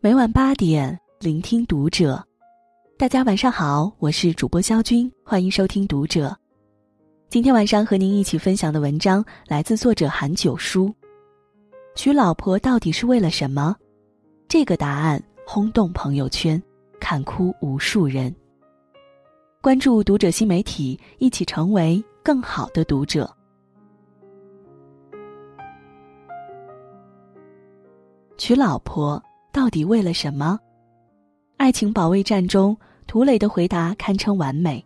每晚八点，聆听读者。大家晚上好，我是主播肖军，欢迎收听读者。今天晚上和您一起分享的文章来自作者韩九叔。娶老婆到底是为了什么？这个答案轰动朋友圈，看哭无数人。关注读者新媒体，一起成为更好的读者。娶老婆到底为了什么？爱情保卫战中，涂磊的回答堪称完美。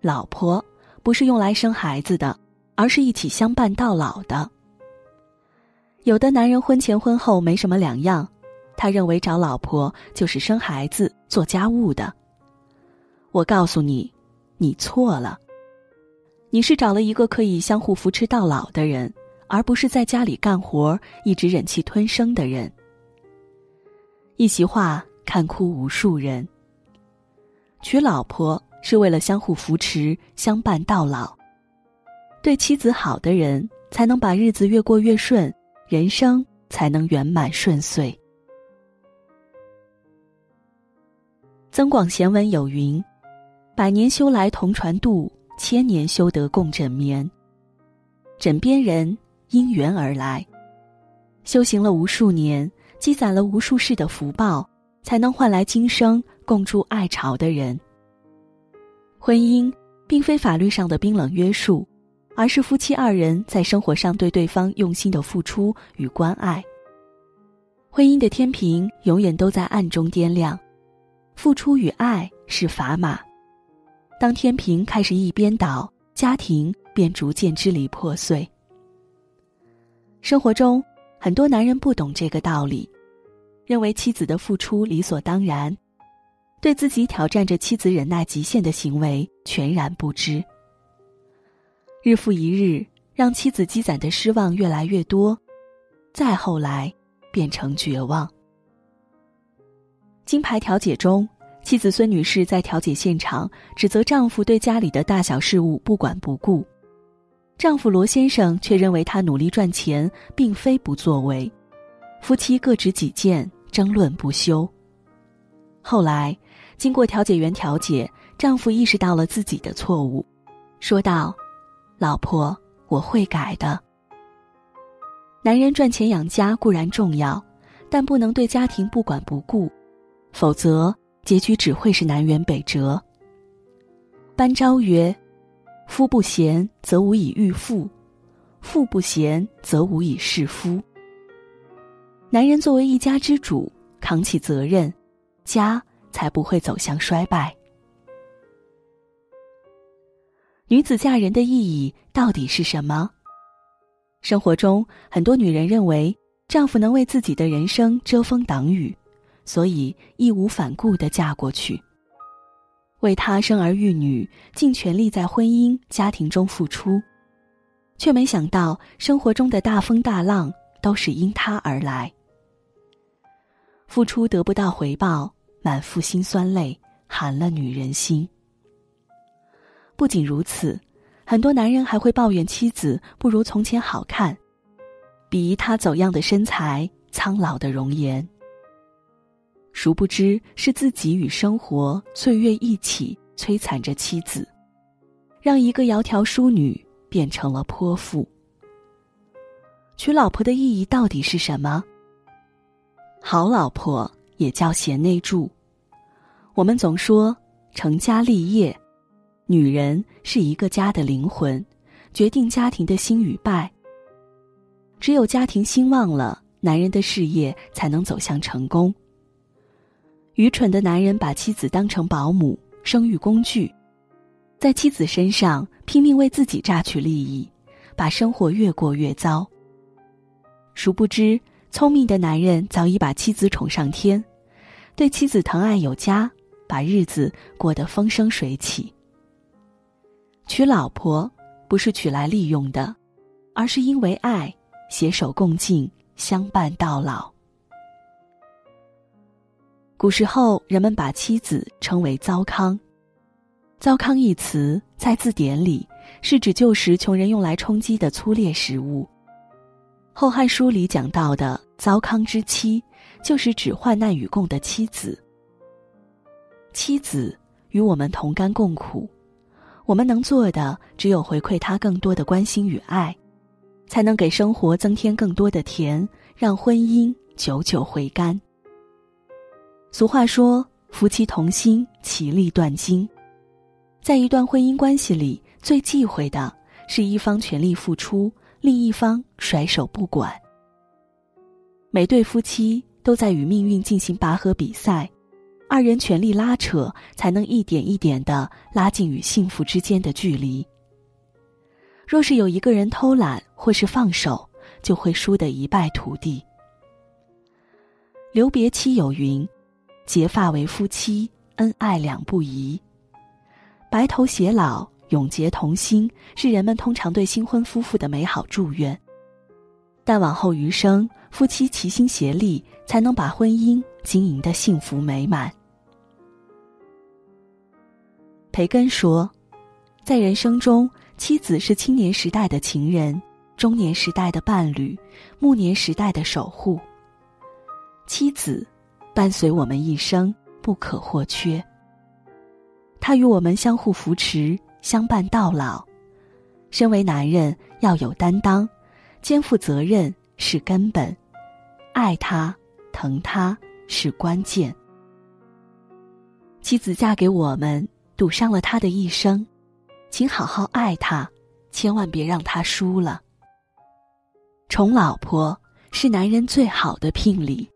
老婆不是用来生孩子的，而是一起相伴到老的。有的男人婚前婚后没什么两样，他认为找老婆就是生孩子、做家务的。我告诉你，你错了。你是找了一个可以相互扶持到老的人。而不是在家里干活一直忍气吞声的人。一席话看哭无数人。娶老婆是为了相互扶持、相伴到老。对妻子好的人，才能把日子越过越顺，人生才能圆满顺遂。增广贤文有云：“百年修来同船渡，千年修得共枕眠。”枕边人。因缘而来，修行了无数年，积攒了无数世的福报，才能换来今生共筑爱巢的人。婚姻并非法律上的冰冷约束，而是夫妻二人在生活上对对方用心的付出与关爱。婚姻的天平永远都在暗中掂量，付出与爱是砝码，当天平开始一边倒，家庭便逐渐支离破碎。生活中，很多男人不懂这个道理，认为妻子的付出理所当然，对自己挑战着妻子忍耐极限的行为全然不知。日复一日，让妻子积攒的失望越来越多，再后来变成绝望。金牌调解中，妻子孙女士在调解现场指责丈夫对家里的大小事务不管不顾。丈夫罗先生却认为她努力赚钱，并非不作为，夫妻各执己见，争论不休。后来，经过调解员调解，丈夫意识到了自己的错误，说道：“老婆，我会改的。”男人赚钱养家固然重要，但不能对家庭不管不顾，否则结局只会是南辕北辙。班昭曰。夫不贤，则无以育妇；妇不贤，则无以事夫。男人作为一家之主，扛起责任，家才不会走向衰败。女子嫁人的意义到底是什么？生活中，很多女人认为丈夫能为自己的人生遮风挡雨，所以义无反顾的嫁过去。为他生儿育女，尽全力在婚姻家庭中付出，却没想到生活中的大风大浪都是因他而来。付出得不到回报，满腹心酸泪，寒了女人心。不仅如此，很多男人还会抱怨妻子不如从前好看，鄙夷他走样的身材、苍老的容颜。殊不知是自己与生活岁月一起摧残着妻子，让一个窈窕淑女变成了泼妇。娶老婆的意义到底是什么？好老婆也叫贤内助。我们总说成家立业，女人是一个家的灵魂，决定家庭的兴与败。只有家庭兴旺了，男人的事业才能走向成功。愚蠢的男人把妻子当成保姆、生育工具，在妻子身上拼命为自己榨取利益，把生活越过越糟。殊不知，聪明的男人早已把妻子宠上天，对妻子疼爱有加，把日子过得风生水起。娶老婆不是娶来利用的，而是因为爱，携手共进，相伴到老。古时候，人们把妻子称为“糟糠”。糟糠一词在字典里是指旧时穷人用来充饥的粗劣食物。《后汉书》里讲到的“糟糠之妻”，就是指患难与共的妻子。妻子与我们同甘共苦，我们能做的只有回馈她更多的关心与爱，才能给生活增添更多的甜，让婚姻久久回甘。俗话说：“夫妻同心，其利断金。”在一段婚姻关系里，最忌讳的是一方全力付出，另一方甩手不管。每对夫妻都在与命运进行拔河比赛，二人全力拉扯，才能一点一点的拉近与幸福之间的距离。若是有一个人偷懒或是放手，就会输得一败涂地。留别妻有云。结发为夫妻，恩爱两不疑。白头偕老，永结同心，是人们通常对新婚夫妇的美好祝愿。但往后余生，夫妻齐心协力，才能把婚姻经营的幸福美满。培根说，在人生中，妻子是青年时代的情人，中年时代的伴侣，暮年时代的守护。妻子。伴随我们一生，不可或缺。他与我们相互扶持，相伴到老。身为男人，要有担当，肩负责任是根本，爱他、疼他是关键。妻子嫁给我们，赌上了他的一生，请好好爱他，千万别让他输了。宠老婆是男人最好的聘礼。